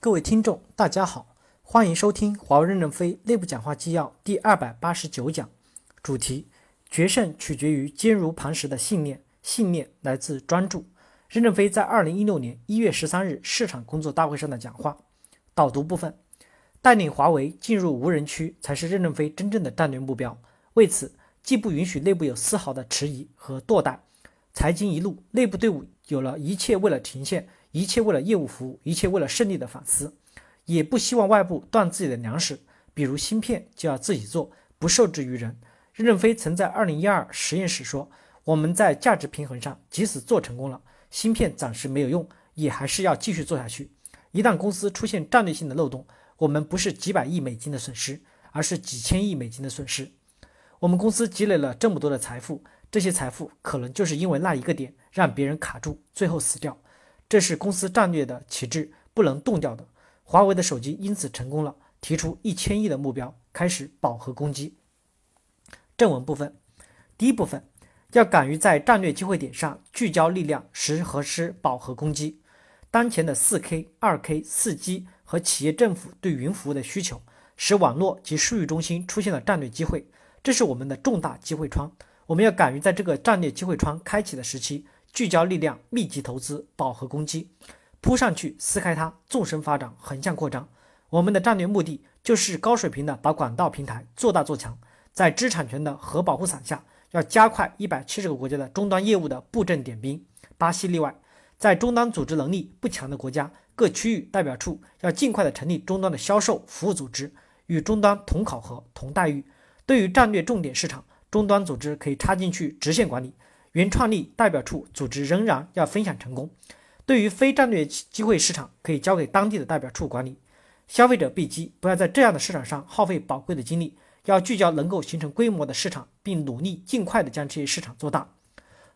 各位听众，大家好，欢迎收听华为任正非内部讲话纪要第二百八十九讲，主题：决胜取决于坚如磐石的信念，信念来自专注。任正非在二零一六年一月十三日市场工作大会上的讲话。导读部分：带领华为进入无人区才是任正非真正的战略目标。为此，既不允许内部有丝毫的迟疑和惰怠。财经一路，内部队伍有了一切为了呈现。一切为了业务服务，一切为了胜利的反思，也不希望外部断自己的粮食，比如芯片就要自己做，不受制于人。任正非曾在二零一二实验室说：“我们在价值平衡上，即使做成功了，芯片暂时没有用，也还是要继续做下去。一旦公司出现战略性的漏洞，我们不是几百亿美金的损失，而是几千亿美金的损失。我们公司积累了这么多的财富，这些财富可能就是因为那一个点让别人卡住，最后死掉。”这是公司战略的旗帜，不能动掉的。华为的手机因此成功了，提出一千亿的目标，开始饱和攻击。正文部分，第一部分要敢于在战略机会点上聚焦力量，实和施饱和攻击。当前的四 K、二 K、四 G 和企业政府对云服务的需求，使网络及数据中心出现了战略机会，这是我们的重大机会窗。我们要敢于在这个战略机会窗开启的时期。聚焦力量，密集投资，饱和攻击，扑上去撕开它，纵深发展，横向扩张。我们的战略目的就是高水平的把管道平台做大做强。在知识产权的核保护伞下，要加快一百七十个国家的终端业务的布阵点兵，巴西例外。在终端组织能力不强的国家，各区域代表处要尽快的成立终端的销售服务组织，与终端同考核、同待遇。对于战略重点市场，终端组织可以插进去直线管理。原创立代表处组织仍然要分享成功。对于非战略机会市场，可以交给当地的代表处管理。消费者必机，不要在这样的市场上耗费宝贵的精力，要聚焦能够形成规模的市场，并努力尽快的将这些市场做大。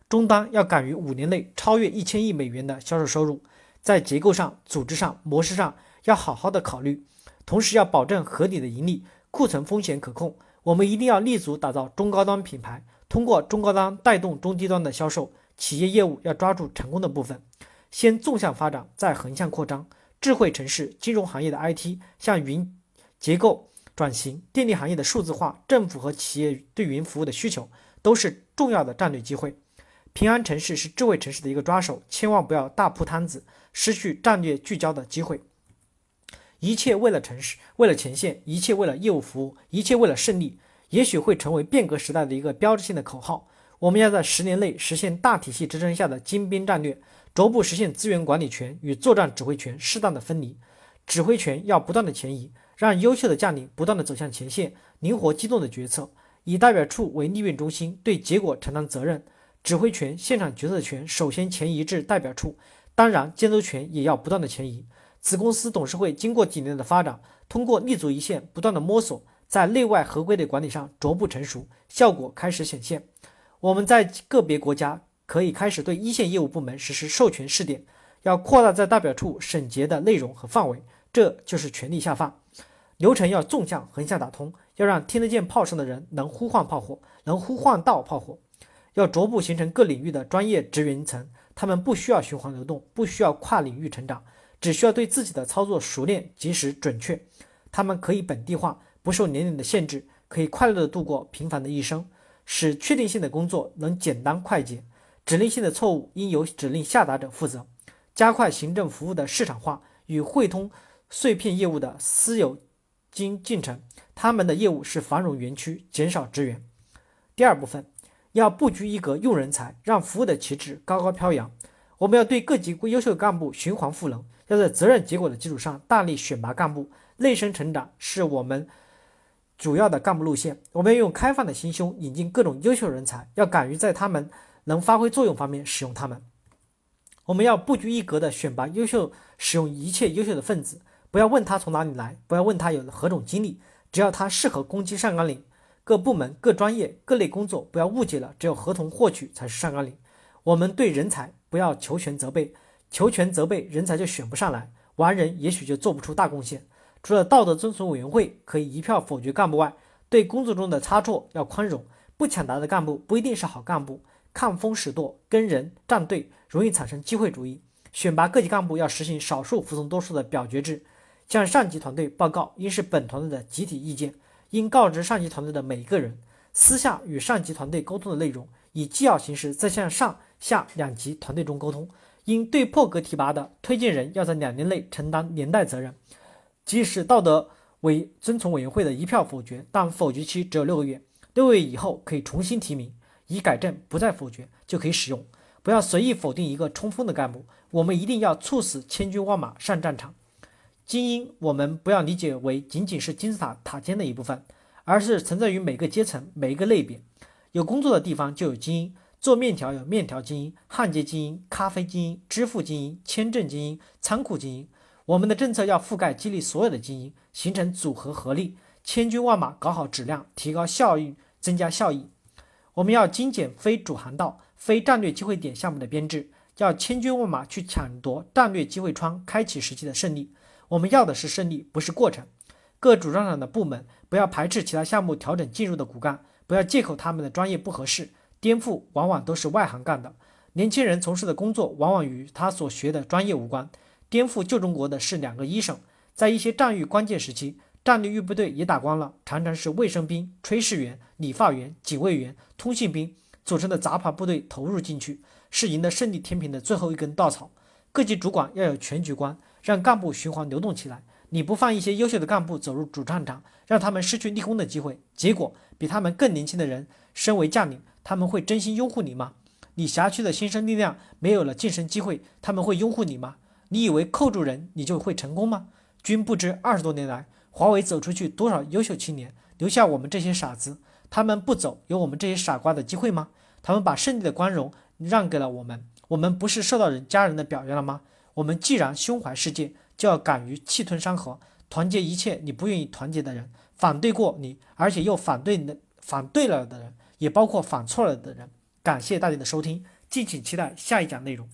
终端要敢于五年内超越一千亿美元的销售收入，在结构上、组织上、模式上要好好的考虑，同时要保证合理的盈利，库存风险可控。我们一定要立足打造中高端品牌。通过中高端带动中低端的销售，企业业务要抓住成功的部分，先纵向发展，再横向扩张。智慧城市、金融行业的 IT 向云结构转型，电力行业的数字化，政府和企业对云服务的需求，都是重要的战略机会。平安城市是智慧城市的一个抓手，千万不要大铺摊子，失去战略聚焦的机会。一切为了城市，为了前线，一切为了业务服务，一切为了胜利。也许会成为变革时代的一个标志性的口号。我们要在十年内实现大体系支撑下的精兵战略，逐步实现资源管理权与作战指挥权适当的分离。指挥权要不断的前移，让优秀的将领不断的走向前线，灵活机动的决策，以代表处为利润中心，对结果承担责任。指挥权、现场决策权首先前移至代表处，当然监督权也要不断的前移。子公司董事会经过几年的发展，通过立足一线，不断的摸索。在内外合规的管理上逐步成熟，效果开始显现。我们在个别国家可以开始对一线业务部门实施授权试点，要扩大在代表处审结的内容和范围，这就是权力下放。流程要纵向、横向打通，要让听得见炮声的人能呼唤炮火，能呼唤到炮火。要逐步形成各领域的专业职员层，他们不需要循环流动，不需要跨领域成长，只需要对自己的操作熟练、及时、准确。他们可以本地化。不受年龄的限制，可以快乐地度过平凡的一生，使确定性的工作能简单快捷，指令性的错误应由指令下达者负责，加快行政服务的市场化与汇通碎片业务的私有金进程。他们的业务是繁荣园区，减少职员。第二部分要布局一格用人才，让服务的旗帜高高飘扬。我们要对各级优秀干部循环赋能，要在责任结果的基础上大力选拔干部，内生成长是我们。主要的干部路线，我们要用开放的心胸引进各种优秀人才，要敢于在他们能发挥作用方面使用他们。我们要不拘一格的选拔优秀，使用一切优秀的分子，不要问他从哪里来，不要问他有何种经历，只要他适合攻击上纲领。各部门、各专业、各类工作，不要误解了，只有合同获取才是上纲领。我们对人才不要求全责备，求全责备人才就选不上来，完人也许就做不出大贡献。除了道德遵从委员会可以一票否决干部外，对工作中的差错要宽容。不抢答的干部不一定是好干部，看风使舵、跟人站队，容易产生机会主义。选拔各级干部要实行少数服从多数的表决制，向上级团队报告应是本团队的集体意见，应告知上级团队的每一个人。私下与上级团队沟通的内容，以纪要形式再向上下两级团队中沟通。应对破格提拔的推荐人，要在两年内承担连带责任。即使道德委遵从委员会的一票否决，但否决期只有六个月，六个月以后可以重新提名，以改正不再否决就可以使用。不要随意否定一个冲锋的干部，我们一定要促使千军万马上战场。精英，我们不要理解为仅仅是金字塔塔尖的一部分，而是存在于每个阶层、每一个类别。有工作的地方就有精英，做面条有面条精英、焊接精英、咖啡精英、支付精英、签证精英、仓库精英。我们的政策要覆盖、激励所有的精英，形成组合合力，千军万马搞好质量，提高效益，增加效益。我们要精简非主航道、非战略机会点项目的编制，要千军万马去抢夺战略机会窗开启时期的胜利。我们要的是胜利，不是过程。各主战场的部门不要排斥其他项目调整进入的骨干，不要借口他们的专业不合适。颠覆往往都是外行干的，年轻人从事的工作往往与他所学的专业无关。颠覆旧中国的是两个医生，在一些战役关键时期，战略预备队也打光了，常常是卫生兵、炊事员、理发员、警卫员、通信兵组成的杂牌部队投入进去，是赢得胜利天平的最后一根稻草。各级主管要有全局观。让干部循环流动起来，你不放一些优秀的干部走入主战场，让他们失去立功的机会，结果比他们更年轻的人升为将领，他们会真心拥护你吗？你辖区的新生力量没有了晋升机会，他们会拥护你吗？你以为扣住人你就会成功吗？君不知二十多年来，华为走出去多少优秀青年，留下我们这些傻子，他们不走，有我们这些傻瓜的机会吗？他们把胜利的光荣让给了我们，我们不是受到人家人的表扬了吗？我们既然胸怀世界，就要敢于气吞山河，团结一切你不愿意团结的人，反对过你，而且又反对的反对了的人，也包括反错了的人。感谢大家的收听，敬请期待下一讲内容。